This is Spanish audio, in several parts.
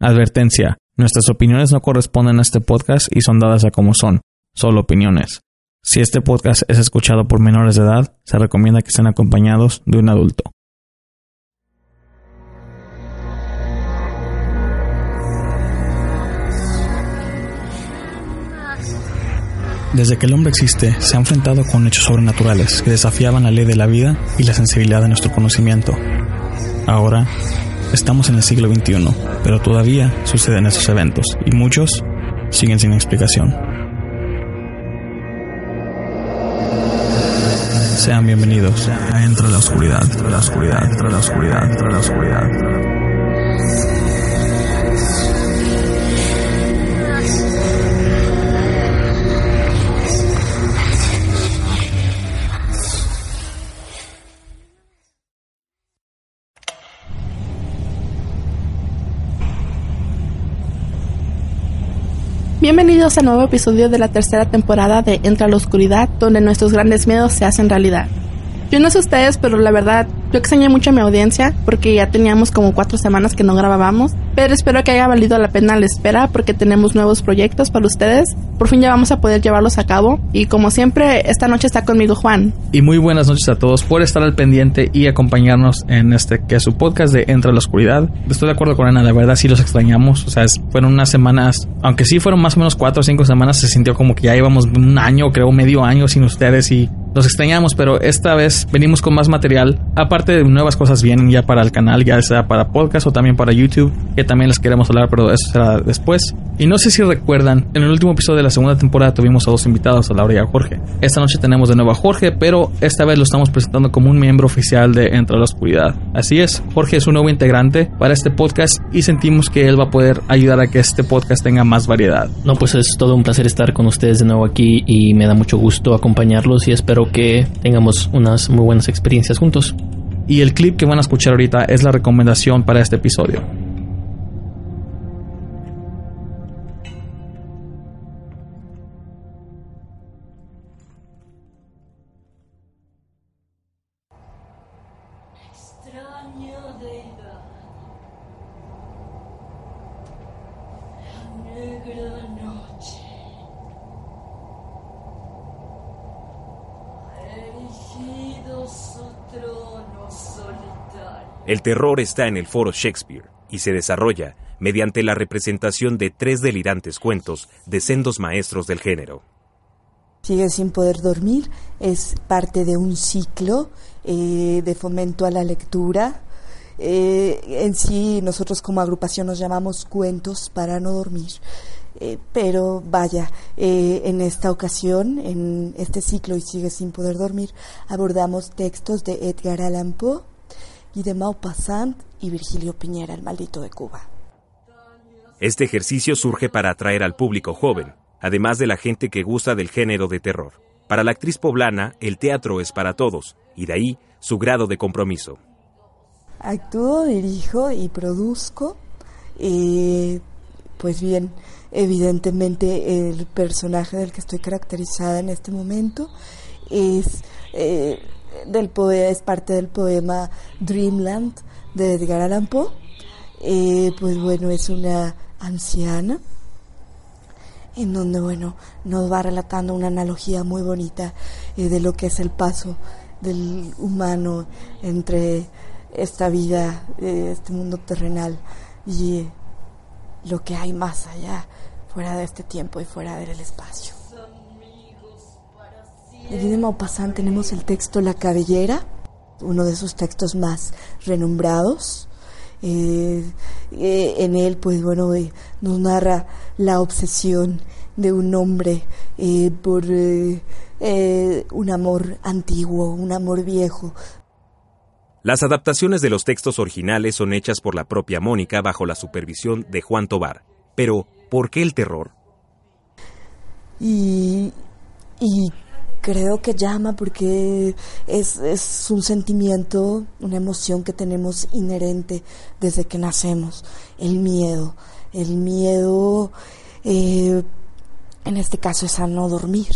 Advertencia. Nuestras opiniones no corresponden a este podcast y son dadas a como son, solo opiniones. Si este podcast es escuchado por menores de edad, se recomienda que estén acompañados de un adulto. Desde que el hombre existe, se ha enfrentado con hechos sobrenaturales que desafiaban la ley de la vida y la sensibilidad de nuestro conocimiento. Ahora, Estamos en el siglo XXI, pero todavía suceden esos eventos y muchos siguen sin explicación. Sean bienvenidos a Entre la Oscuridad, Entre la Oscuridad, la Oscuridad, la Oscuridad. Bienvenidos al nuevo episodio de la tercera temporada de Entra la Oscuridad, donde nuestros grandes miedos se hacen realidad. Yo no sé ustedes, pero la verdad, yo extrañé mucho a mi audiencia porque ya teníamos como cuatro semanas que no grabábamos, pero espero que haya valido la pena la espera porque tenemos nuevos proyectos para ustedes. Por fin ya vamos a poder llevarlos a cabo y como siempre, esta noche está conmigo Juan. Y muy buenas noches a todos por estar al pendiente y acompañarnos en este que es su podcast de Entra la Oscuridad. Estoy de acuerdo con Ana, la verdad sí los extrañamos, o sea, fueron unas semanas, aunque sí fueron más o menos cuatro o cinco semanas, se sintió como que ya íbamos un año, creo medio año sin ustedes y los extrañamos, pero esta vez venimos con más material. Aparte de nuevas cosas vienen ya para el canal, ya sea para podcast o también para YouTube, que también les queremos hablar, pero eso será después. Y no sé si recuerdan, en el último episodio de la segunda temporada tuvimos a dos invitados, a Laura y a Jorge. Esta noche tenemos de nuevo a Jorge, pero esta vez lo estamos presentando como un miembro oficial de Entre la Oscuridad. Así es, Jorge es un nuevo integrante para este podcast y sentimos que él va a poder ayudar a que este podcast tenga más variedad. No, pues es todo un placer estar con ustedes de nuevo aquí y me da mucho gusto acompañarlos y espero que tengamos unas muy buenas experiencias juntos. Y el clip que van a escuchar ahorita es la recomendación para este episodio. El terror está en el foro Shakespeare y se desarrolla mediante la representación de tres delirantes cuentos de sendos maestros del género. Sigue sin poder dormir es parte de un ciclo eh, de fomento a la lectura. Eh, en sí, nosotros como agrupación nos llamamos cuentos para no dormir. Eh, pero vaya, en esta ocasión, en este ciclo y sigue sin poder dormir, abordamos textos de Edgar Allan Poe, y de Maupassant y Virgilio Piñera, el maldito de Cuba. Este ejercicio surge para atraer al público joven, además de la gente que gusta del género de terror. Para la actriz poblana, el teatro es para todos, y de ahí su grado de compromiso. Actúo, dirijo y produzco. Eh, pues bien, evidentemente el personaje del que estoy caracterizada en este momento es eh, del poema, es parte del poema Dreamland de Edgar Allan Poe. Eh, pues bueno, es una anciana en donde, bueno, nos va relatando una analogía muy bonita eh, de lo que es el paso del humano entre esta vida, este mundo terrenal y lo que hay más allá, fuera de este tiempo y fuera del espacio. En de Maupassant tenemos el texto La cabellera, uno de sus textos más renombrados. Eh, eh, en él, pues bueno, eh, nos narra la obsesión de un hombre por un amor antiguo, un amor viejo. Las adaptaciones de los textos originales son hechas por la propia Mónica bajo la supervisión de Juan Tobar. Pero, ¿por qué el terror? Y, y creo que llama porque es, un sentimiento, una emoción que tenemos inherente desde que nacemos, el miedo. El miedo, eh, en este caso, es a no dormir.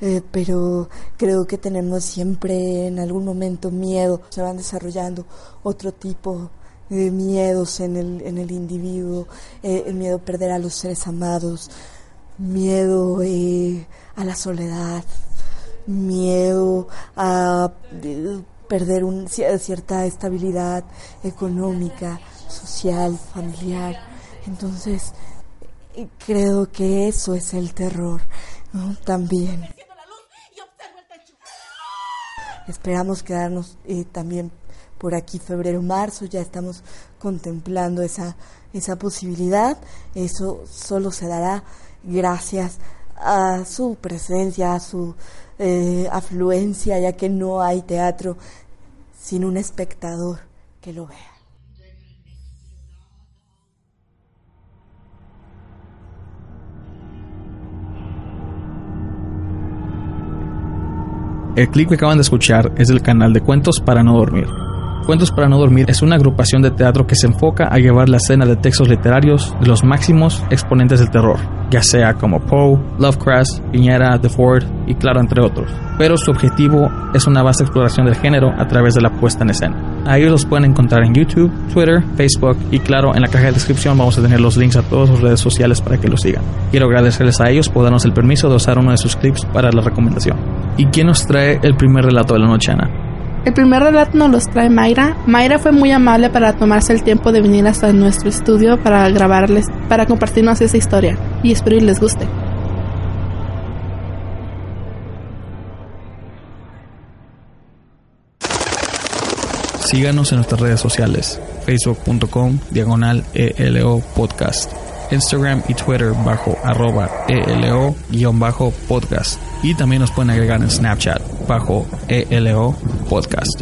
Eh, pero creo que tenemos siempre en algún momento miedo, se van desarrollando otro tipo miedos en el, en el individuo, eh, el miedo a perder a los seres amados, miedo eh, a la soledad, miedo a perder un, cierta estabilidad económica, social, familiar. Entonces, creo que eso es el terror. También. Esperamos quedarnos eh, también por aquí febrero, marzo, ya estamos contemplando esa, esa posibilidad. Eso solo se dará gracias a su presencia, a su eh, afluencia, ya que no hay teatro sin un espectador que lo vea. El clip que acaban de escuchar es del canal de Cuentos para no dormir. Cuentos para no dormir es una agrupación de teatro que se enfoca a llevar la escena de textos literarios de los máximos exponentes del terror, ya sea como Poe, Lovecraft, Piñera, The Ford y claro, entre otros. Pero su objetivo es una vasta exploración del género a través de la puesta en escena. A ellos los pueden encontrar en YouTube, Twitter, Facebook y claro, en la caja de descripción vamos a tener los links a todas sus redes sociales para que los sigan. Quiero agradecerles a ellos por darnos el permiso de usar uno de sus clips para la recomendación. ¿Y quién nos trae el primer relato de la noche, Ana? El primer relato nos los trae Mayra. Mayra fue muy amable para tomarse el tiempo de venir hasta nuestro estudio para grabarles, para compartirnos esa historia. Y espero que les guste. Síganos en nuestras redes sociales, facebook.com, diagonal ELO podcast, Instagram y Twitter bajo arroba ELO-podcast. Y también nos pueden agregar en Snapchat bajo ELO Podcast.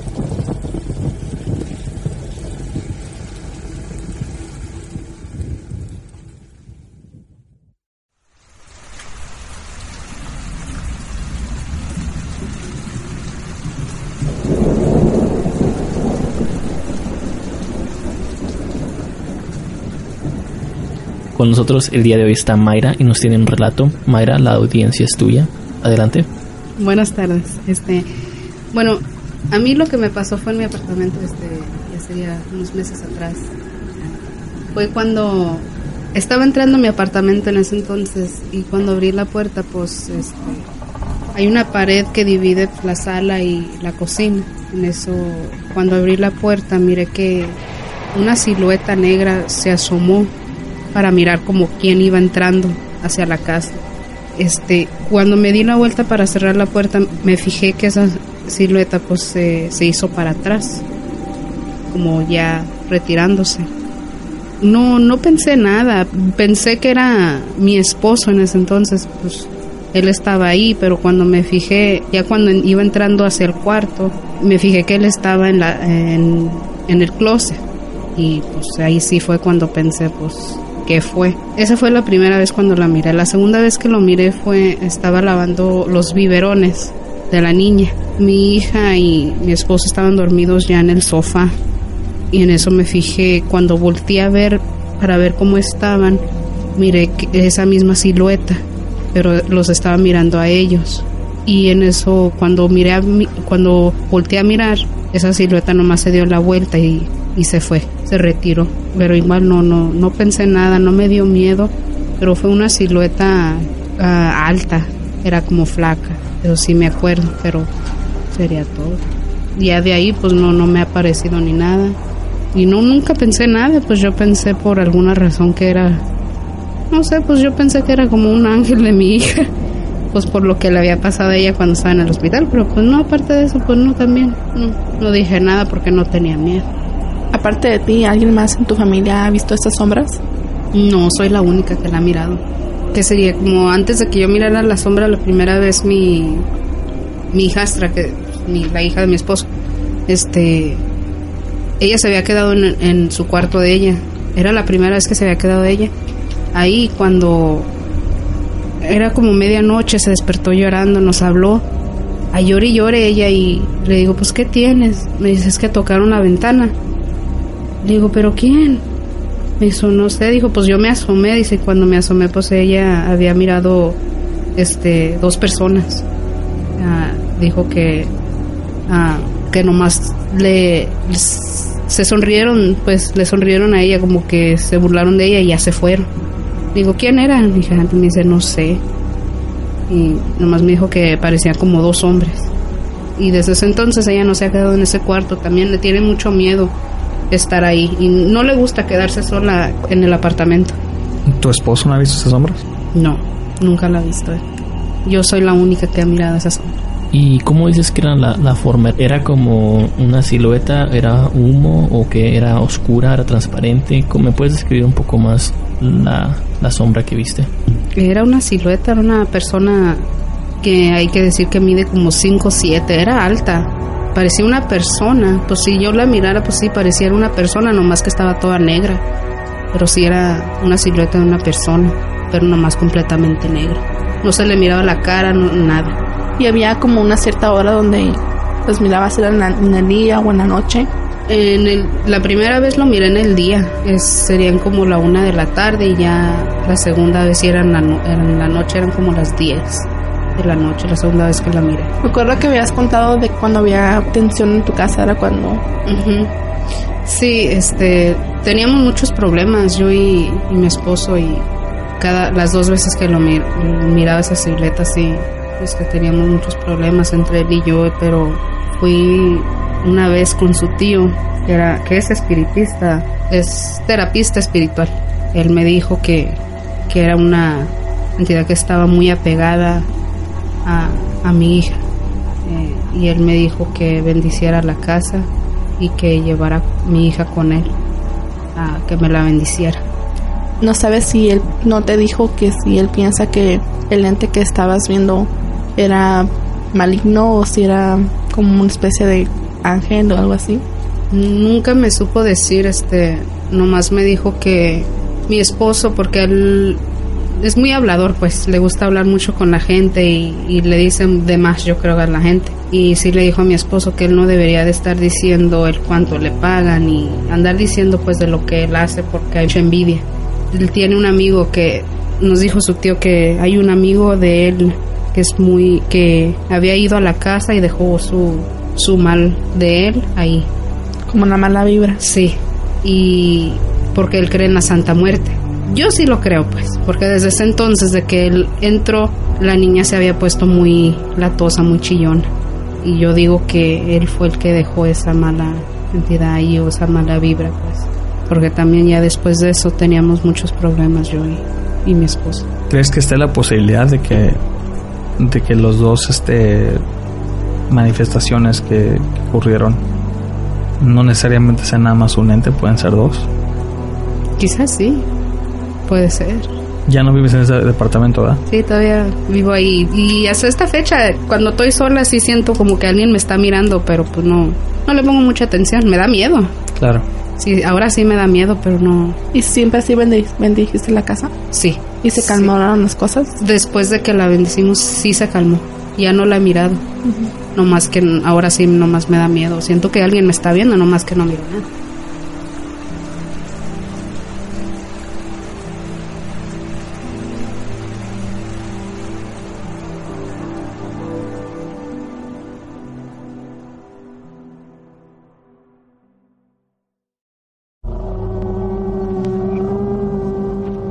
Con nosotros el día de hoy está Mayra y nos tiene un relato. Mayra, la audiencia es tuya. Adelante. Buenas tardes. Este, bueno, a mí lo que me pasó fue en mi apartamento, este, ya sería unos meses atrás. Fue cuando estaba entrando a mi apartamento en ese entonces y cuando abrí la puerta, pues, este, hay una pared que divide la sala y la cocina. En eso, cuando abrí la puerta, miré que una silueta negra se asomó para mirar como quién iba entrando hacia la casa este, cuando me di la vuelta para cerrar la puerta, me fijé que esa silueta pues se, hizo para atrás, como ya retirándose. No, no pensé nada, pensé que era mi esposo en ese entonces, pues él estaba ahí, pero cuando me fijé, ya cuando iba entrando hacia el cuarto, me fijé que él estaba en, la, en, en el closet. Y pues ahí sí fue cuando pensé, pues qué fue. Esa fue la primera vez cuando la miré. La segunda vez que lo miré fue, estaba lavando los biberones de la niña. Mi hija y mi esposo estaban dormidos ya en el sofá y en eso me fijé cuando volteé a ver para ver cómo estaban, miré esa misma silueta, pero los estaba mirando a ellos. Y en eso cuando miré a cuando volteé a mirar, esa silueta nomás se dio la vuelta y y se fue, se retiró. Pero igual no, no, no pensé nada, no me dio miedo, pero fue una silueta ah, alta, era como flaca, pero sí me acuerdo, pero sería todo. Ya de ahí pues no, no me ha parecido ni nada. Y no, nunca pensé nada, pues yo pensé por alguna razón que era, no sé, pues yo pensé que era como un ángel de mi hija, pues por lo que le había pasado a ella cuando estaba en el hospital, pero pues no, aparte de eso, pues no, también, no, no dije nada porque no tenía miedo. Aparte de ti, ¿alguien más en tu familia ha visto estas sombras? No, soy la única que la ha mirado. Que sería como antes de que yo mirara la sombra la primera vez mi hijastra, que la hija de mi esposo, este ella se había quedado en, en, su cuarto de ella. Era la primera vez que se había quedado ella. Ahí cuando era como medianoche se despertó llorando, nos habló. A llore y llore ella y le digo, pues ¿qué tienes? Me dice, es que tocaron la ventana. Digo, ¿pero quién? Me dijo, no sé, dijo, pues yo me asomé, dice, cuando me asomé, pues ella había mirado este dos personas. Ah, dijo que ah, que nomás le se sonrieron, pues le sonrieron a ella, como que se burlaron de ella y ya se fueron. Digo, ¿quién era? Dije, me dice, no sé. Y nomás me dijo que parecían como dos hombres. Y desde ese entonces ella no se ha quedado en ese cuarto. También le tiene mucho miedo estar ahí. Y no le gusta quedarse sola en el apartamento. ¿Tu esposo no ha visto esas sombras? No, nunca la ha visto. Yo soy la única que ha mirado esas sombras. ¿Y cómo dices que era la, la, forma? ¿Era como una silueta? ¿Era humo? ¿O que era oscura? ¿Era transparente? ¿Me puedes describir un poco más la, la sombra que viste? Era una silueta, era una persona que hay que decir que mide como 5 o 7, era alta. Parecía una persona, pues si yo la mirara, pues sí, parecía una persona, nomás que estaba toda negra. Pero sí era una silueta de una persona, pero nomás completamente negra. No se le miraba la cara, no, nada y había como una cierta hora donde pues miraba si era en, el día o en la noche. En el, la primera vez lo miré en el día, es, serían como la una de la tarde y ya la segunda vez era en la, en la noche, eran como las 10 de la noche, la segunda vez que la miré. Recuerdo que habías contado de cuando había tensión en tu casa, era cuando... Sí, este, teníamos muchos problemas, yo y, mi esposo, y cada, las dos veces que lo miraba esa silueta, sí, pues que teníamos muchos problemas entre él y yo, pero fui una vez con su tío, que, era, que es espiritista, es terapista espiritual. Él me dijo que, que era una entidad que estaba muy apegada a, a mi hija. Eh, y él me dijo que bendiciera la casa y que llevara a mi hija con él, a que me la bendiciera. No sabes si él no te dijo que si él piensa que el ente que estabas viendo era maligno o si era como una especie de ángel o algo así. Nunca me supo decir, este, nomás me dijo que mi esposo, porque él es muy hablador, pues le gusta hablar mucho con la gente y, le dicen de más, yo creo, a la gente. Y sí le dijo a mi esposo que él no debería de estar diciendo el cuánto le pagan y andar diciendo pues de lo que él hace porque hay mucha envidia. Él tiene un amigo que nos dijo su tío que hay un amigo de él que es muy que había ido a la casa y dejó su su mal de él ahí como una mala vibra sí y porque él cree en la Santa Muerte yo sí lo creo pues porque desde ese entonces de que él entró la niña se había puesto muy latosa muy chillona. Y yo digo que él fue el que dejó esa mala entidad ahí o esa mala vibra pues. Porque también ya después de eso teníamos muchos problemas yo y, y mi esposo. ¿Crees que esté la posibilidad de que de que los dos este manifestaciones que, ocurrieron no necesariamente sean nada más un ente, pueden ser dos. Quizás sí, puede ser. Ya no vives en ese departamento, ¿verdad? Sí, todavía vivo ahí. Y hasta esta fecha, cuando estoy sola, sí siento como que alguien me está mirando, pero pues no, no le pongo mucha atención. Me da miedo. Claro. Sí, ahora sí me da miedo, pero no. ¿Y siempre así bendijiste la casa? Sí. ¿Y se calmaron las cosas? Después de que la bendecimos, sí se calmó. Ya no la he mirado. No más que ahora sí, no más me da miedo. Siento que alguien me está viendo, no más que no miro nada.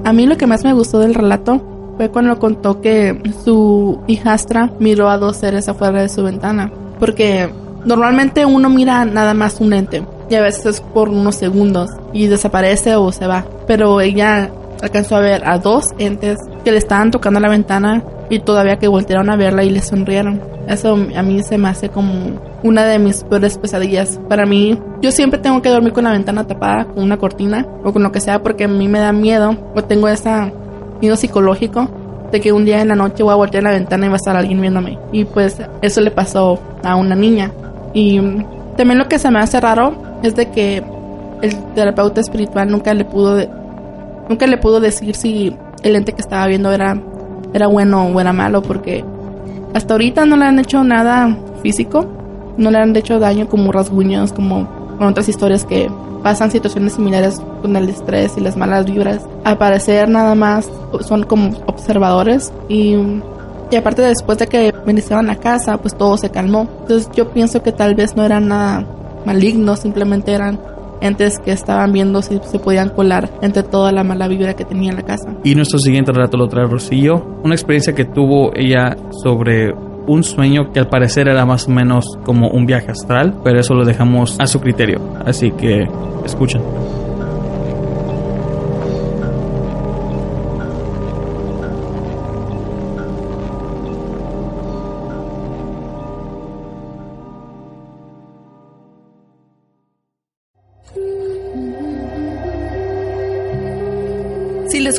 A mí lo que más me gustó del relato fue cuando contó que su hijastra miró a dos seres afuera de su ventana. Porque normalmente uno mira nada más un ente y a veces por unos segundos y desaparece o se va. Pero ella alcanzó a ver a dos entes que le estaban tocando la ventana y todavía que voltearon a verla y le sonrieron. Eso a mí se me hace como una de mis peores pesadillas. Para mí, yo siempre tengo que dormir con la ventana tapada, con una cortina o con lo que sea, porque a mí me da miedo o tengo ese miedo psicológico de que un día en la noche voy a voltear la ventana y va a estar alguien viéndome. Y pues eso le pasó a una niña. Y también lo que se me hace raro es de que el terapeuta espiritual nunca le pudo nunca le pudo decir si el ente que estaba viendo era era bueno o era malo porque hasta ahorita no le han hecho nada físico, no le han hecho daño como rasguños, como con otras historias que pasan situaciones similares con el estrés y las malas vibras. Al parecer nada más son como observadores y, y aparte después de que iniciaban la casa, pues todo se calmó. Entonces yo pienso que tal vez no eran nada malignos, simplemente eran entes que estaban viendo si se podían colar entre toda la mala vibra que tenía la casa. Y nuestro siguiente relato lo trae Rocío, una experiencia que tuvo ella sobre un sueño que al parecer era más o menos como un viaje astral, pero eso lo dejamos a su criterio. Así que escuchen.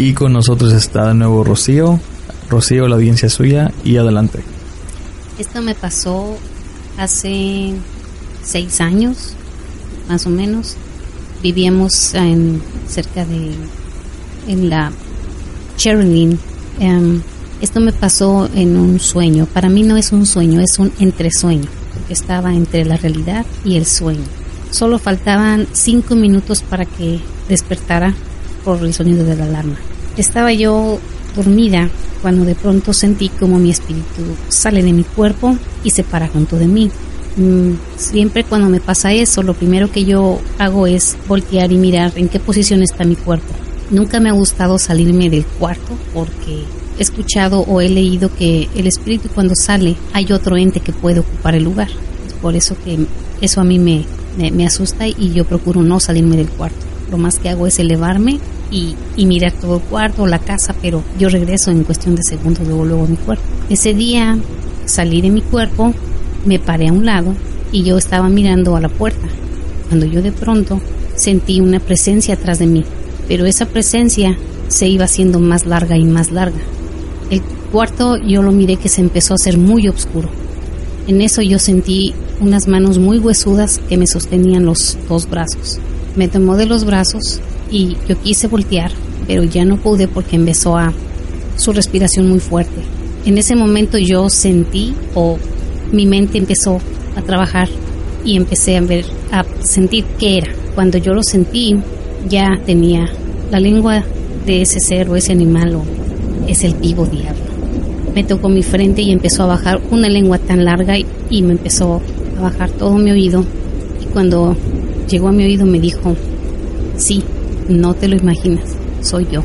Y con nosotros está de nuevo Rocío. Rocío, la audiencia suya y adelante. Esto me pasó hace seis años, más o menos. Vivíamos en, cerca de en la Sherilyn. Em, esto me pasó en un sueño. Para mí no es un sueño, es un entresueño. Porque estaba entre la realidad y el sueño. Solo faltaban cinco minutos para que despertara por el sonido de la alarma. Estaba yo dormida cuando de pronto sentí como mi espíritu sale de mi cuerpo y se para junto de mí. Mm, siempre cuando me pasa eso, lo primero que yo hago es voltear y mirar en qué posición está mi cuerpo. Nunca me ha gustado salirme del cuarto porque he escuchado o he leído que el espíritu cuando sale hay otro ente que puede ocupar el lugar. Por eso que eso a mí me, me asusta y yo procuro no salirme del cuarto. Lo más que hago es elevarme y, mirar todo el cuarto, la casa, pero yo regreso en cuestión de segundos luego, luego a mi cuerpo. Ese día salí de mi cuerpo, me paré a un lado y yo estaba mirando a la puerta, cuando yo de pronto sentí una presencia atrás de mí, pero esa presencia se iba haciendo más larga y más larga. El cuarto yo lo miré que se empezó a hacer muy oscuro. En eso yo sentí unas manos muy huesudas que me sostenían los dos brazos. Me tomó de los brazos y yo quise voltear, pero ya no pude porque empezó a su respiración muy fuerte. En ese momento yo sentí o mi mente empezó a trabajar y empecé a ver a sentir qué era. Cuando yo lo sentí, ya tenía la lengua de ese ser o ese animal o es el vivo diablo. Me tocó mi frente y empezó a bajar una lengua tan larga y, y me empezó a bajar todo mi oído. Y cuando llegó a mi oído me dijo, sí, no te lo imaginas, soy yo.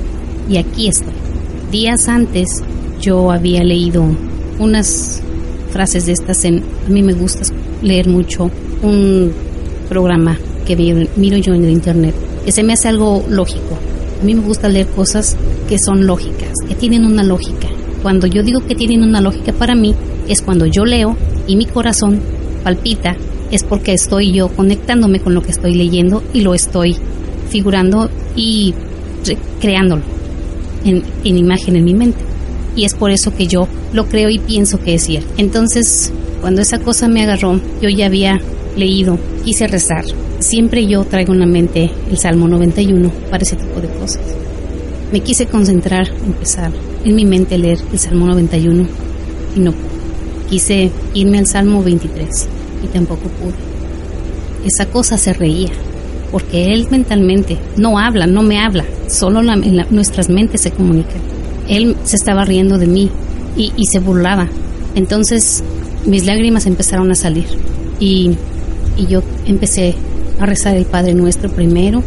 Y aquí estoy. Días antes yo había leído unas frases de estas en... A mí me gusta leer mucho un programa que miro yo en el internet, que se me hace algo lógico. A mí me gusta leer cosas que son lógicas, que tienen una lógica. Cuando yo digo que tienen una lógica para mí, es cuando yo leo y mi corazón palpita, es porque estoy yo conectándome con lo que estoy leyendo y lo estoy figurando y creándolo en, en, imagen en mi mente. Y es por eso que yo lo creo y pienso que es cierto. Entonces, cuando esa cosa me agarró, yo ya había leído, quise rezar. Siempre yo traigo en la mente el Salmo 91 para ese tipo de cosas. Me quise concentrar, empezar en mi mente leer el Salmo 91 y no pude. Quise irme al Salmo 23 y tampoco pude. Esa cosa se reía porque él mentalmente no habla, no me habla, solo nuestras mentes se comunican. Él se estaba riendo de mí y, y, se burlaba. Entonces mis lágrimas empezaron a salir y, y yo empecé a rezar el Padre Nuestro primero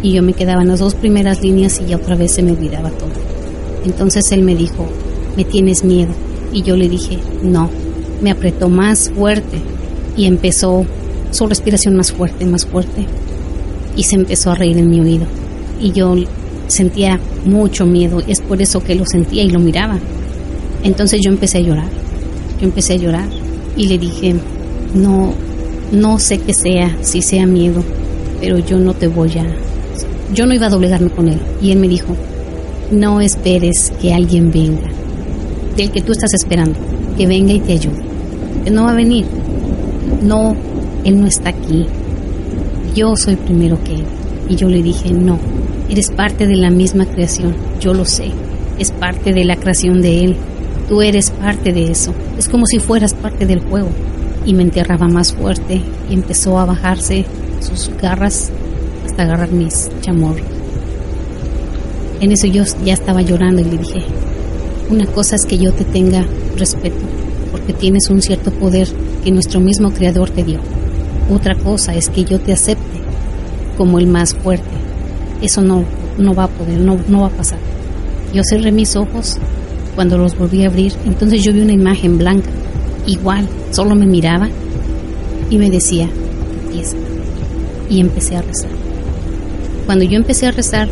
y yo me quedaba en las dos primeras líneas y ya otra vez se me olvidaba todo. Entonces él me dijo, me tienes miedo. Y yo le dije, no. Me apretó más fuerte y empezó su respiración más fuerte, más fuerte y se empezó a reír en mi oído. Y yo sentía mucho miedo, es por eso que lo sentía y lo miraba. Entonces yo empecé a llorar, yo empecé a llorar y le dije, no, no sé qué sea, si sea miedo, pero yo no te voy a... Yo no iba a doblegarme con él. Y él me dijo, no esperes que alguien venga, del que tú estás esperando. que venga y te ayude. No va a venir. No, Él no está aquí. Yo soy primero que Él. Y yo le dije, no, eres parte de la misma creación. Yo lo sé. Es parte de la creación de Él. Tú eres parte de eso. Es como si fueras parte del juego. Y me enterraba más fuerte y empezó a bajarse sus garras hasta agarrar mis chamor. En eso yo ya estaba llorando y le dije, una cosa es que yo te tenga respeto, porque tienes un cierto poder que nuestro mismo Creador te dio. Otra cosa es que yo te acepte como el más fuerte. Eso no, no va a poder, no, no va a pasar. Yo cerré mis ojos cuando los volví a abrir, entonces yo vi una imagen blanca, igual, solo me miraba y me decía, empieza. Y empecé a rezar. Cuando yo empecé a rezar,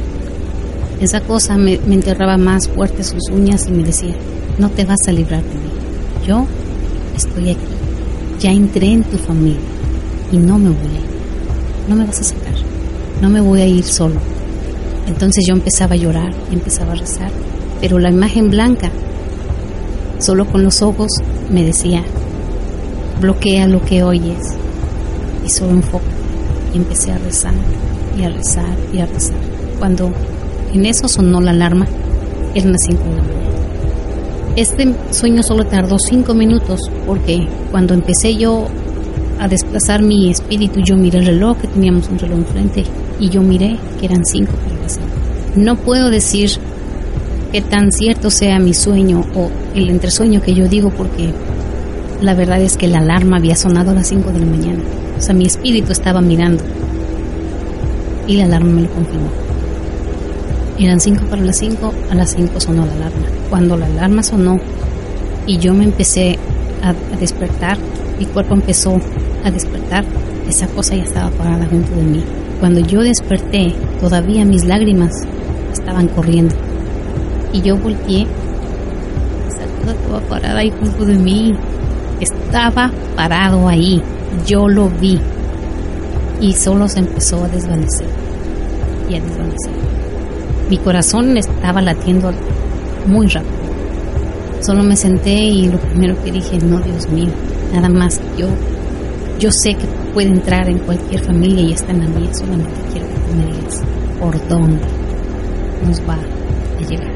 esa cosa me, me enterraba más fuerte sus uñas y me decía, no te vas a librar de mí. Yo estoy aquí. Ya entré en tu familia y no me ir. No me vas a sacar. No me voy a ir solo. Entonces yo empezaba a llorar empezaba a rezar. Pero la imagen blanca, solo con los ojos, me decía, bloquea lo que oyes y solo enfoca. Y empecé a rezar y a rezar y a rezar. Cuando en eso sonó la alarma, eran las 5 de la mañana. Este sueño solo tardó 5 minutos porque cuando empecé yo a desplazar mi espíritu, yo miré el reloj, que teníamos un reloj enfrente, y yo miré que eran 5 para las 5. No puedo decir que tan cierto sea mi sueño o el entresueño que yo digo porque la verdad es que la alarma había sonado a las 5 de la mañana. O sea, mi espíritu estaba mirando y la alarma me lo confirmó. Eran 5 para las 5, a las 5 sonó la alarma. Cuando la alarma sonó y yo me empecé a, a, despertar, mi cuerpo empezó a despertar, esa cosa ya estaba parada junto de mí. Cuando yo desperté, todavía mis lágrimas estaban corriendo. Y yo volteé, esa cosa estaba parada ahí junto de mí. Estaba parado ahí, yo lo vi. Y solo se empezó a desvanecer y a desvanecer. Mi corazón estaba latiendo muy rápido. Solo me senté y lo primero que dije, no, Dios mío, nada más. Yo, yo sé que puede entrar en cualquier familia y está en la mía. Solamente quiero que tú me digas por dónde nos va a llegar.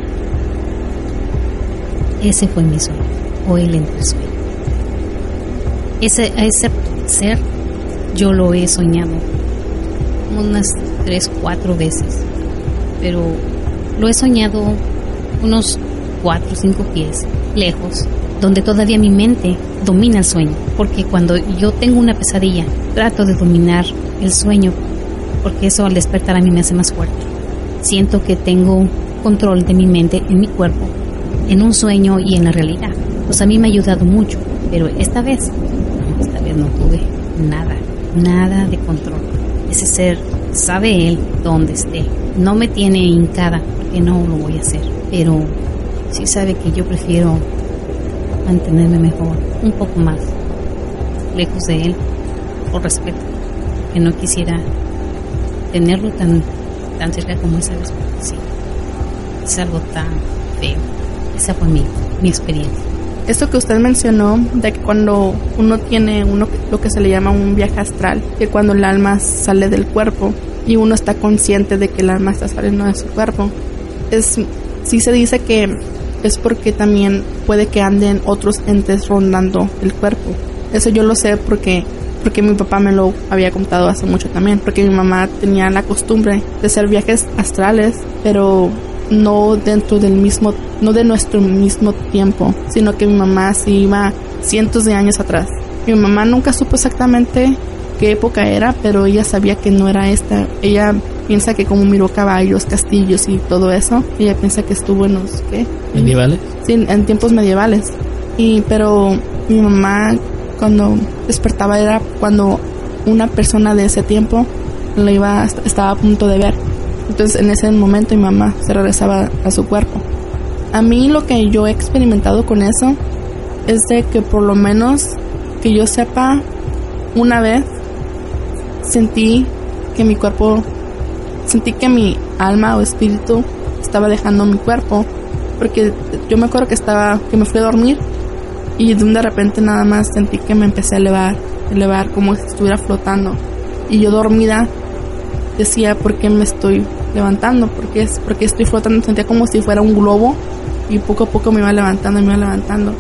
Ese fue mi sueño, o el entresueño. Ese, ese ser yo lo he soñado unas tres, cuatro veces, pero lo he soñado unos cuatro cinco pies lejos, donde todavía mi mente domina el sueño, porque cuando yo tengo una pesadilla, trato de dominar el sueño, porque eso al despertar a mí me hace más fuerte. Siento que tengo control de mi mente en mi cuerpo, en un sueño y en la realidad. Pues a mí me ha ayudado mucho, pero esta vez, esta vez no tuve nada, nada de control. Ese ser sabe él dónde esté. No me tiene hincada, porque no lo voy a hacer, pero sí sabe que yo prefiero mantenerme mejor, un poco más lejos de él, por respeto, que no quisiera tenerlo tan, tan cerca como esa vez, sí, es algo tan feo. Esa fue mi, mi experiencia. Esto que usted mencionó, de que cuando uno tiene uno, lo que se le llama un viaje astral, que cuando el alma sale del cuerpo y uno está consciente de que el alma está saliendo de su cuerpo, es, sí se dice que es porque también puede que anden otros entes rondando el cuerpo. Eso yo lo sé porque porque mi papá me lo había contado hace mucho también, porque mi mamá tenía la costumbre de hacer viajes astrales, pero no dentro del mismo, no de nuestro mismo tiempo, sino que mi mamá se iba cientos de años atrás. Mi mamá nunca supo exactamente qué época era, pero ella sabía que no era esta. Ella piensa que como miró caballos, castillos y todo eso, ella piensa que estuvo en los ¿qué? medievales. Sí, en tiempos medievales. Y pero mi mamá cuando despertaba era cuando una persona de ese tiempo lo iba estaba a punto de ver. Entonces en ese momento mi mamá se regresaba a su cuerpo. A mí lo que yo he experimentado con eso es de que por lo menos que yo sepa una vez sentí que mi cuerpo sentí que mi alma o espíritu estaba dejando mi cuerpo porque yo me acuerdo que estaba que me fui a dormir y de repente nada más sentí que me empecé a elevar, elevar como si estuviera flotando. Y yo dormida decía, ¿por qué me estoy levantando? ¿Por qué, porque estoy flotando? Sentía como si fuera un globo y poco a poco me iba levantando me iba levantando.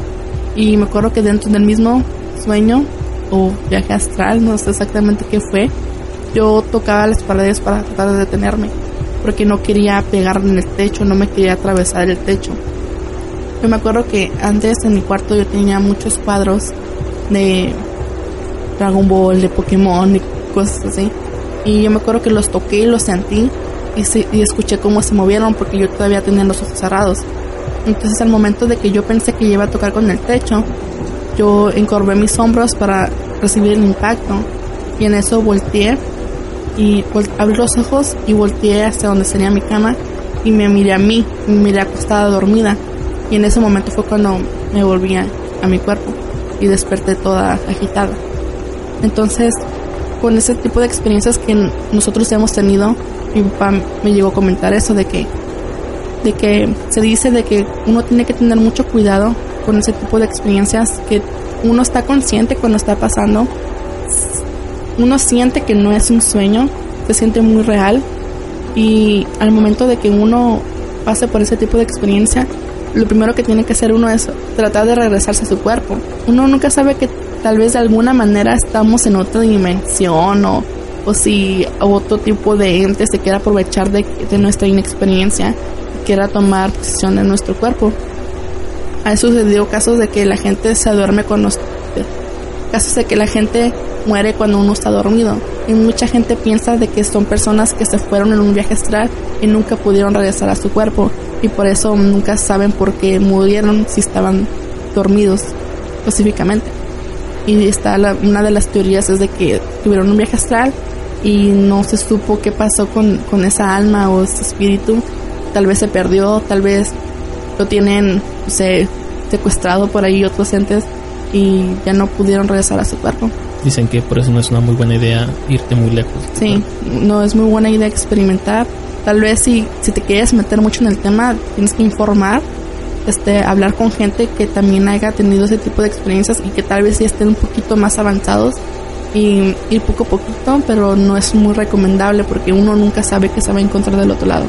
Y me acuerdo que dentro del mismo sueño o viaje astral, no sé exactamente qué fue, yo tocaba las paredes para tratar de detenerme, porque no quería pegar en el techo, no me quería atravesar el techo. Yo me acuerdo que antes en mi cuarto yo tenía muchos cuadros de Dragon Ball, de Pokémon y cosas así. Y yo me acuerdo que los toqué y los sentí y, y escuché cómo se movieron porque yo todavía tenía los ojos cerrados. Entonces al momento de que yo pensé que iba a tocar con el techo, yo encorvé mis hombros para recibir el impacto y en eso volteé y abrí los ojos y volteé hacia donde sería mi cama y me miré a mí, me miré acostada dormida y en ese momento fue cuando me volví a, a mi cuerpo y desperté toda agitada. Entonces, con ese tipo de experiencias que nosotros hemos tenido, mi papá me llegó a comentar eso de que de que se dice de que uno tiene que tener mucho cuidado con ese tipo de experiencias que uno está consciente cuando está pasando uno siente que no es un sueño se siente muy real y al momento de que uno pase por ese tipo de experiencia lo primero que tiene que hacer uno es tratar de regresarse a su cuerpo uno nunca sabe que tal vez de alguna manera estamos en otra dimensión o, o si otro tipo de ente se quiere aprovechar de, de nuestra inexperiencia quiera tomar posición en nuestro cuerpo. Ha sucedido casos de que la gente se duerme los casos de que la gente muere cuando uno está dormido. Y mucha gente piensa de que son personas que se fueron en un viaje astral y nunca pudieron regresar a su cuerpo. Y por eso nunca saben por qué murieron si estaban dormidos específicamente. Y está una de las teorías es de que tuvieron un viaje astral y no se supo qué pasó con, con esa alma o ese espíritu tal vez se perdió, tal vez lo tienen secuestrado por ahí otros entes y ya no pudieron regresar a su cuerpo. Dicen que por eso no es una muy buena idea irte muy lejos. Sí, no es muy buena idea experimentar. Tal vez si, si te quieres meter mucho en el tema, tienes que informar, este, hablar con gente que también haya tenido ese tipo de experiencias y que tal vez sí estén un poquito más avanzados y ir poco a poquito, pero no es muy recomendable porque uno nunca sabe qué se va a encontrar del otro lado.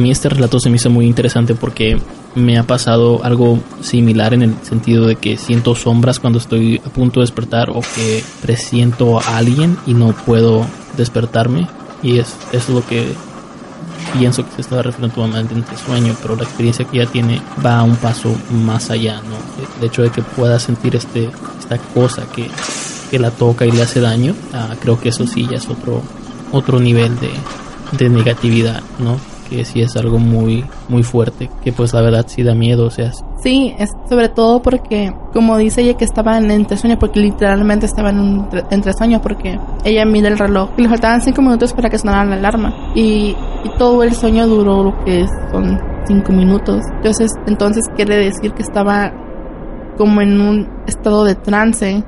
Mí este relato se me hizo muy interesante porque me ha pasado algo similar en el sentido de que siento sombras cuando estoy a punto de despertar o que presiento a alguien y no puedo despertarme y es, es lo que pienso que se está refiriendo tu mamá en sueño, pero la experiencia que ella tiene va un paso más allá, ¿no? El hecho de que pueda sentir este, esta cosa que, que la toca y le hace daño, ah, creo que eso sí ya es otro, otro nivel de, de negatividad, ¿no? Que sí es algo muy muy fuerte, que pues la verdad sí da miedo, o sea. Sí, es sobre todo porque, como dice ella que estaba en entresueño, porque literalmente estaba en un entresueño, porque ella mira el reloj y le faltaban cinco minutos para que sonara la alarma. Y, y todo el sueño duró lo que son cinco minutos. Entonces, entonces quiere decir que estaba como en un estado de trance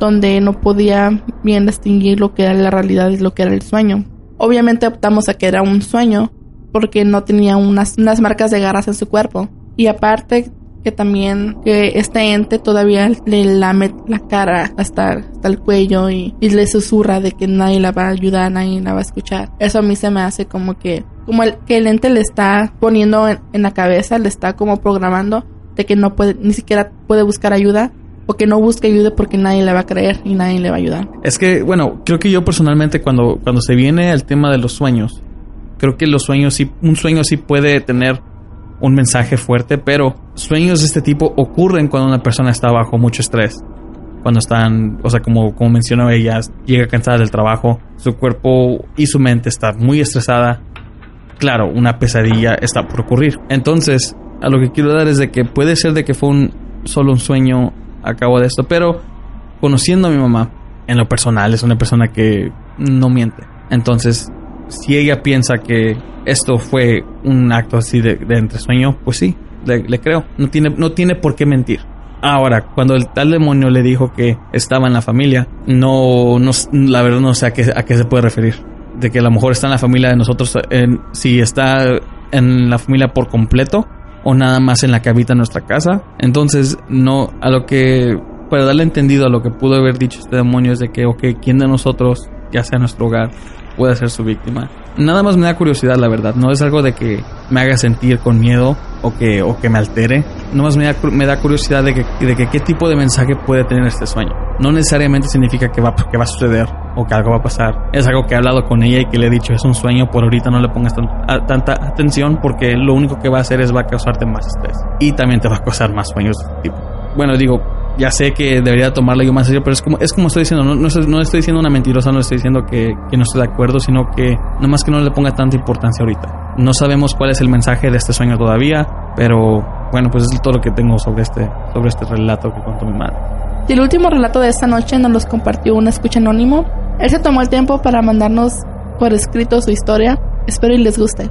donde no podía bien distinguir lo que era la realidad y lo que era el sueño. Obviamente optamos a que era un sueño porque no tenía unas, unas marcas de garras en su cuerpo. Y aparte que también que este ente todavía le lame la cara hasta, hasta el cuello y, le susurra de que nadie la va a ayudar, nadie la va a escuchar. Eso a mí se me hace como que, como el, que el ente le está poniendo en, en la cabeza, le está como programando de que no puede, ni siquiera puede buscar ayuda o que no busque ayuda porque nadie le va a creer y nadie le va a ayudar. Es que, bueno, creo que yo personalmente cuando, cuando se viene el tema de los sueños, creo que los sueños sí, un sueño sí puede tener un mensaje fuerte, pero sueños de este tipo ocurren cuando una persona está bajo mucho estrés. Cuando están, o sea, como, como mencionó ella, llega cansada del trabajo, su cuerpo y su mente está muy estresada. Claro, una pesadilla está por ocurrir. Entonces, a lo que quiero dar es de que puede ser de que fue un, solo un sueño a cabo de esto, pero conociendo a mi mamá, en lo personal, es una persona que no miente Entonces, si ella piensa que esto fue un acto así de, de entresueño, pues sí, le, creo. No tiene, no tiene por qué mentir. Ahora, cuando el tal demonio le dijo que estaba en la familia, no, no la verdad no sé a qué, a qué se puede referir. De que a lo mejor está en la familia de nosotros, si está en la familia por completo o nada más en la que habita nuestra casa. Entonces, no, a lo que, para darle entendido a lo que pudo haber dicho este demonio es de que, ok, ¿quién de nosotros, ya sea nuestro hogar, puede ser su víctima? Nada más me da curiosidad, la verdad. No es algo de que me haga sentir con miedo o que, o que me altere. Nada más me da, me da curiosidad de que, de que qué tipo de mensaje puede tener este sueño. No necesariamente significa que va, que va a suceder o que algo va a pasar. Es algo que he hablado con ella y que le he dicho, es un sueño, por ahorita no le pongas tanta atención porque lo único que va a hacer es va a causarte más estrés. Y también te va a causar más sueños de este tipo. Bueno, digo, ya sé que debería tomarlo yo más serio, pero es como, es como estoy diciendo, no, no, estoy, no estoy diciendo una mentirosa, no estoy diciendo que, que no estoy de acuerdo, sino que nomás que no le ponga tanta importancia ahorita. No sabemos cuál es el mensaje de este sueño todavía, pero bueno, pues es todo lo que tengo sobre este, sobre este relato que contó mi madre. Y el último relato de esta noche nos los compartió un escucha anónimo. Él se tomó el tiempo para mandarnos por escrito su historia. Espero y les guste.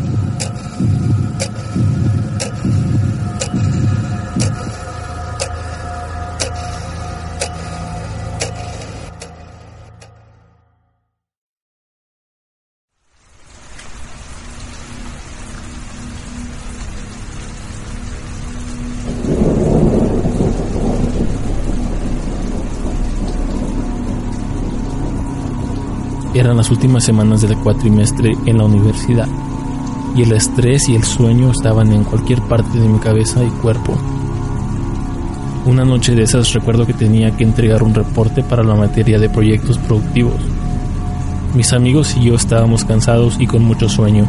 Eran las últimas semanas del cuatrimestre en la universidad y el estrés y el sueño estaban en cualquier parte de mi cabeza y cuerpo. Una noche de esas recuerdo que tenía que entregar un reporte para la materia de proyectos productivos. Mis amigos y yo estábamos cansados y con mucho sueño.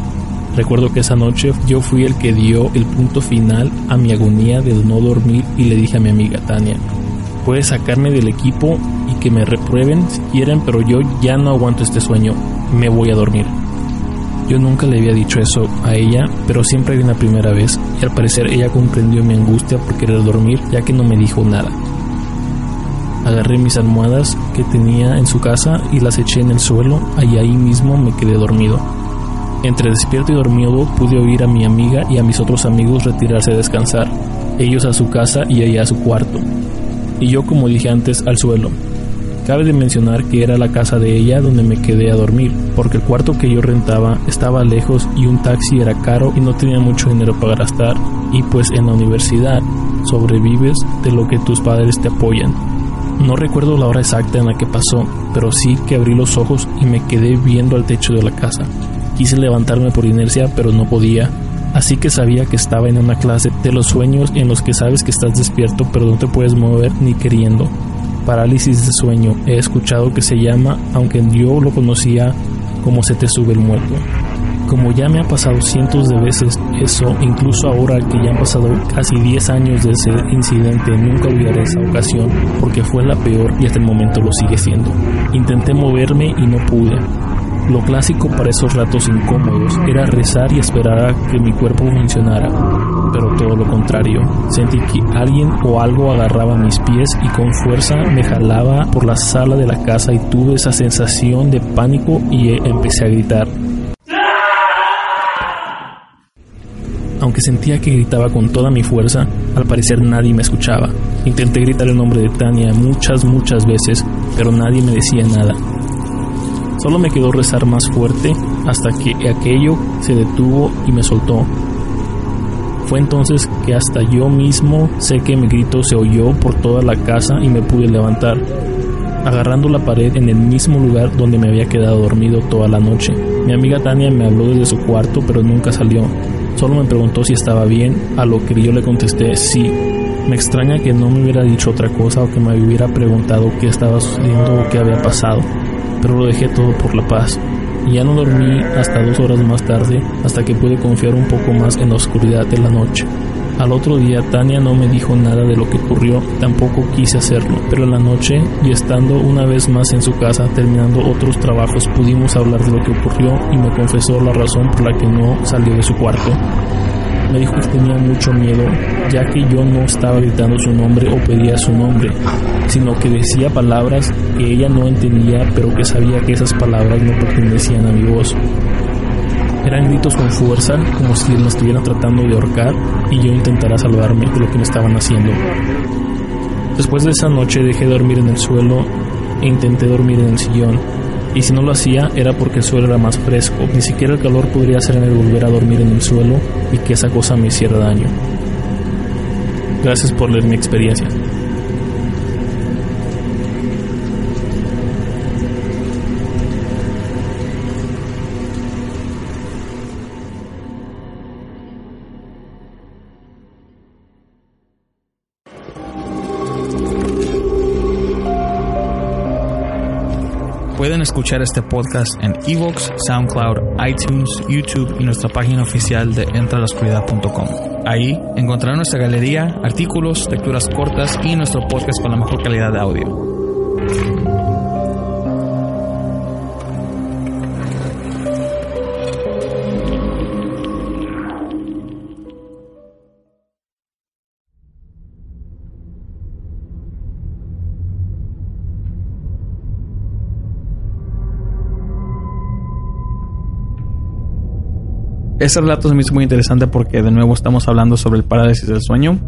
Recuerdo que esa noche yo fui el que dio el punto final a mi agonía de no dormir y le dije a mi amiga Tania, puedes sacarme del equipo que me reprueben si quieren, pero yo ya no aguanto este sueño, me voy a dormir. Yo nunca le había dicho eso a ella, pero siempre hay una primera vez, y al parecer ella comprendió mi angustia por querer dormir, ya que no me dijo nada. Agarré mis almohadas que tenía en su casa y las eché en el suelo, y ahí mismo me quedé dormido. Entre despierto y dormido pude oír a mi amiga y a mis otros amigos retirarse a descansar, ellos a su casa y ella a su cuarto, y yo como dije antes al suelo. Cabe de mencionar que era la casa de ella donde me quedé a dormir, porque el cuarto que yo rentaba estaba lejos y un taxi era caro y no tenía mucho dinero para gastar. Y pues en la universidad sobrevives de lo que tus padres te apoyan. No recuerdo la hora exacta en la que pasó, pero sí que abrí los ojos y me quedé viendo al techo de la casa. Quise levantarme por inercia, pero no podía, así que sabía que estaba en una clase de los sueños en los que sabes que estás despierto pero no te puedes mover ni queriendo. Parálisis de sueño he escuchado que se llama, aunque yo lo conocía como se te sube el muerto. Como ya me ha pasado cientos de veces eso, incluso ahora que ya han pasado casi 10 años de ese incidente, nunca olvidaré esa ocasión porque fue la peor y hasta el momento lo sigue siendo. Intenté moverme y no pude. Lo clásico para esos ratos incómodos era rezar y esperar a que mi cuerpo funcionara, pero todo lo contrario. Sentí que alguien o algo agarraba mis pies y con fuerza me jalaba por la sala de la casa y tuve esa sensación de pánico y empecé a gritar. Aunque sentía que gritaba con toda mi fuerza, al parecer nadie me escuchaba. Intenté gritar el nombre de Tania muchas, muchas veces, pero nadie me decía nada. Solo me quedó rezar más fuerte hasta que aquello se detuvo y me soltó. Fue entonces que hasta yo mismo sé que mi grito se oyó por toda la casa y me pude levantar, agarrando la pared en el mismo lugar donde me había quedado dormido toda la noche. Mi amiga Tania me habló desde su cuarto pero nunca salió. Solo me preguntó si estaba bien, a lo que yo le contesté sí. Me extraña que no me hubiera dicho otra cosa o que me hubiera preguntado qué estaba sucediendo o qué había pasado pero lo dejé todo por la paz. Ya no dormí hasta dos horas más tarde hasta que pude confiar un poco más en la oscuridad de la noche. Al otro día Tania no me dijo nada de lo que ocurrió, tampoco quise hacerlo, pero en la noche y estando una vez más en su casa terminando otros trabajos pudimos hablar de lo que ocurrió y me confesó la razón por la que no salió de su cuarto. Me dijo que tenía mucho miedo, ya que yo no estaba gritando su nombre o pedía su nombre, sino que decía palabras que ella no entendía, pero que sabía que esas palabras no pertenecían a mi voz. Eran gritos con fuerza, como si me estuvieran tratando de ahorcar y yo intentara salvarme de lo que me estaban haciendo. Después de esa noche dejé de dormir en el suelo e intenté dormir en el sillón. Y si no lo hacía era porque el suelo era más fresco. Ni siquiera el calor podría hacerme volver a dormir en el suelo y que esa cosa me hiciera daño. Gracias por leer mi experiencia. Escuchar este podcast en Evox, SoundCloud, iTunes, YouTube y nuestra página oficial de entralascuridad.com. Ahí encontrarán nuestra galería, artículos, lecturas cortas y nuestro podcast con la mejor calidad de audio. Este relato se me hizo muy interesante porque de nuevo estamos hablando sobre el parálisis del sueño.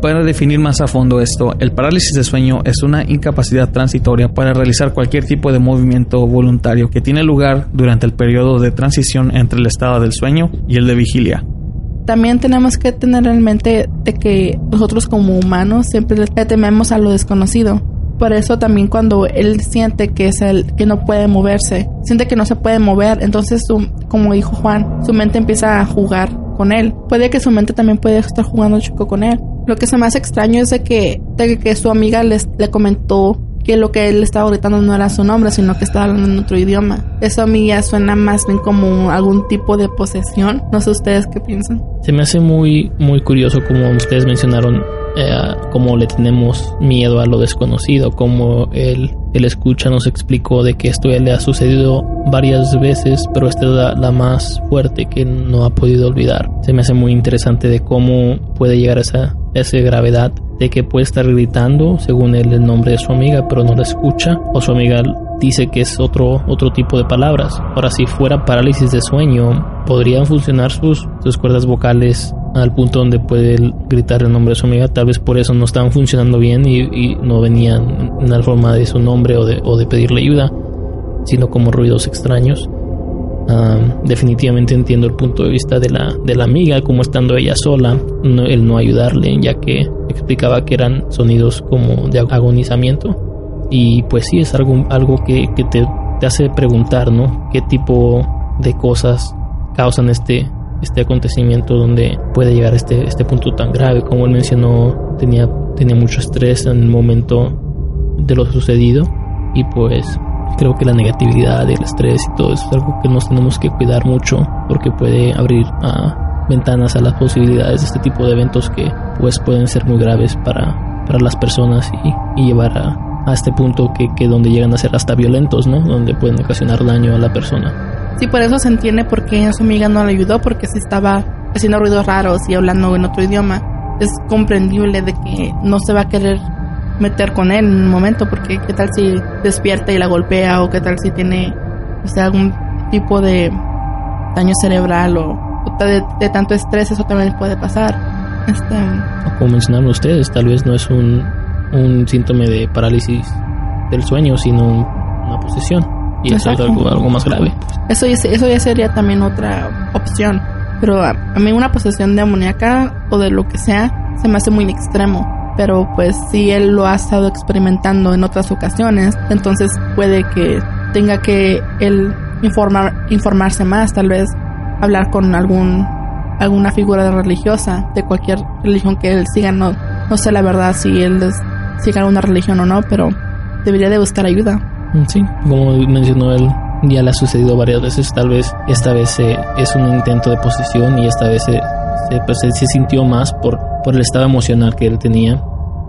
Para definir más a fondo esto, el parálisis del sueño es una incapacidad transitoria para realizar cualquier tipo de movimiento voluntario que tiene lugar durante el periodo de transición entre el estado del sueño y el de vigilia. También tenemos que tener en mente de que nosotros como humanos siempre le tememos a lo desconocido. Por eso también cuando él siente que es el que no puede moverse, siente que no se puede mover, entonces su, como dijo Juan, su mente empieza a jugar con él. Puede que su mente también puede estar jugando chico con él. Lo que se me hace extraño es de que, de que su amiga les, le comentó que lo que él estaba gritando no era su nombre, sino que estaba hablando en otro idioma. Eso a mí ya suena más bien como algún tipo de posesión. No sé ustedes qué piensan. Se me hace muy, muy curioso como ustedes mencionaron eh, cómo le tenemos miedo a lo desconocido, como él, el escucha nos explicó de que esto le ha sucedido varias veces, pero esta es la, la, más fuerte que no ha podido olvidar. Se me hace muy interesante de cómo puede llegar a esa, esa gravedad de que puede estar gritando según él el nombre de su amiga, pero no la escucha, o su amiga dice que es otro, otro tipo de palabras. Ahora, si fuera parálisis de sueño, podrían funcionar sus, sus cuerdas vocales al punto donde puede gritar el nombre de su amiga. Tal vez por eso no estaban funcionando bien y, no venían en la forma de su nombre o de, pedirle ayuda, sino como ruidos extraños. Definitivamente entiendo el punto de vista de la, de la amiga, como estando ella sola, no, el no ayudarle, ya que explicaba que eran sonidos como de agonizamiento. Y pues sí, es algo, algo que, que te, te hace preguntar, ¿no? ¿Qué tipo de cosas causan este, este acontecimiento donde puede llegar a este, este punto tan grave. Como él mencionó, tenía, tenía mucho estrés en el momento de lo sucedido y pues creo que la negatividad y el estrés y todo eso es algo que nos tenemos que cuidar mucho porque puede abrir a ventanas a las posibilidades de este tipo de eventos que pues pueden ser muy graves para, para las personas y, y llevar a, a, este punto que, que donde llegan a ser hasta violentos, ¿no? Donde pueden ocasionar daño a la persona. Sí, por eso se entiende por qué su amiga no le ayudó, porque se estaba haciendo ruidos raros y hablando en otro idioma. Es comprendible de que no se va a querer meter con él en un momento, porque qué tal si despierta y la golpea, o qué tal si tiene o sea, algún tipo de daño cerebral o, de, tanto estrés, eso también puede pasar. Este, Como mencionaron ustedes, tal vez no es un síntoma de parálisis del sueño, sino una posesión y eso es algo, algo, más grave. Eso, eso ya sería también otra opción. Pero a, a, mí una posesión demoníaca o de lo que sea se me hace muy extremo. Pero pues si él lo ha estado experimentando en otras ocasiones, entonces puede que tenga que él informar, informarse más, tal vez hablar con algún alguna figura religiosa de cualquier religión que él siga. No, no sé la verdad si él siga alguna religión o no, pero debería de buscar ayuda. Sí, como mencionó él, ya le ha sucedido varias veces. Tal vez esta vez eh, es un intento de posesión y esta vez se, se, pues, sintió más por, por el estado emocional que él tenía.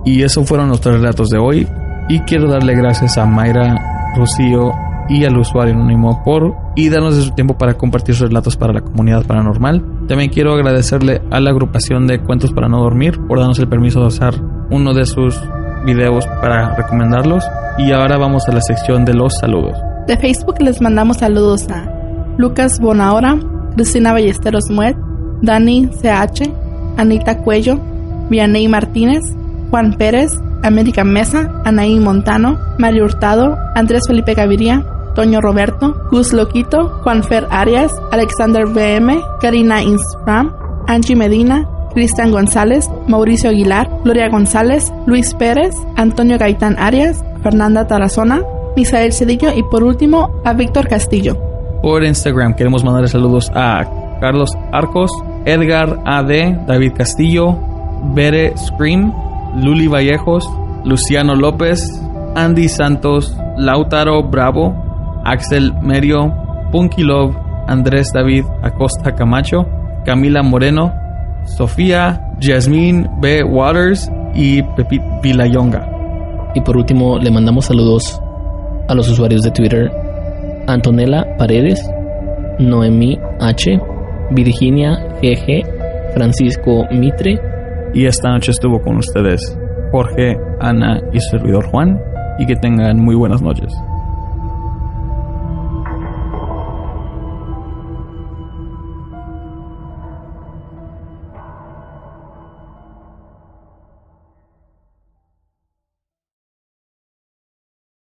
Y esos fueron los tres relatos de hoy. Y quiero darle gracias a Mayra, Rocío y al usuario anónimo por y darnos de su tiempo para compartir sus relatos para la comunidad paranormal. También quiero agradecerle a la agrupación de Cuentos para no dormir por darnos el permiso de usar uno de sus videos para recomendarlos. Y ahora vamos a la sección de los saludos. De Facebook les mandamos saludos a Lucas Bonahora, Cristina Ballesteros Muet, Dani CH, Anita Cuello, Vianey Martínez, Juan Pérez, América Mesa, Anaí Montano, Mario Hurtado, Andrés Felipe Gaviria, Toño Roberto, Gus Loquito, Juan Fer Arias, Alexander BM, Karina Instagram, Angie Medina, Cristian González, Mauricio Aguilar, Gloria González, Luis Pérez, Antonio Gaitán Arias, Fernanda Tarazona, Misael Cedillo y por último a Víctor Castillo. Por Instagram queremos mandar saludos a Carlos Arcos, Edgar AD, David Castillo, Bere Scream, Luli Vallejos, Luciano López, Andy Santos, Lautaro Bravo, Axel Merio, Punky Love, Andrés David Acosta Camacho, Camila Moreno, Sofía, Jasmine B. Waters y Pepit Vilayonga. Y por último, le mandamos saludos a los usuarios de Twitter: Antonella Paredes, Noemí H, Virginia GG, Francisco Mitre. Y esta noche estuvo con ustedes Jorge, Ana y su servidor Juan. Y que tengan muy buenas noches.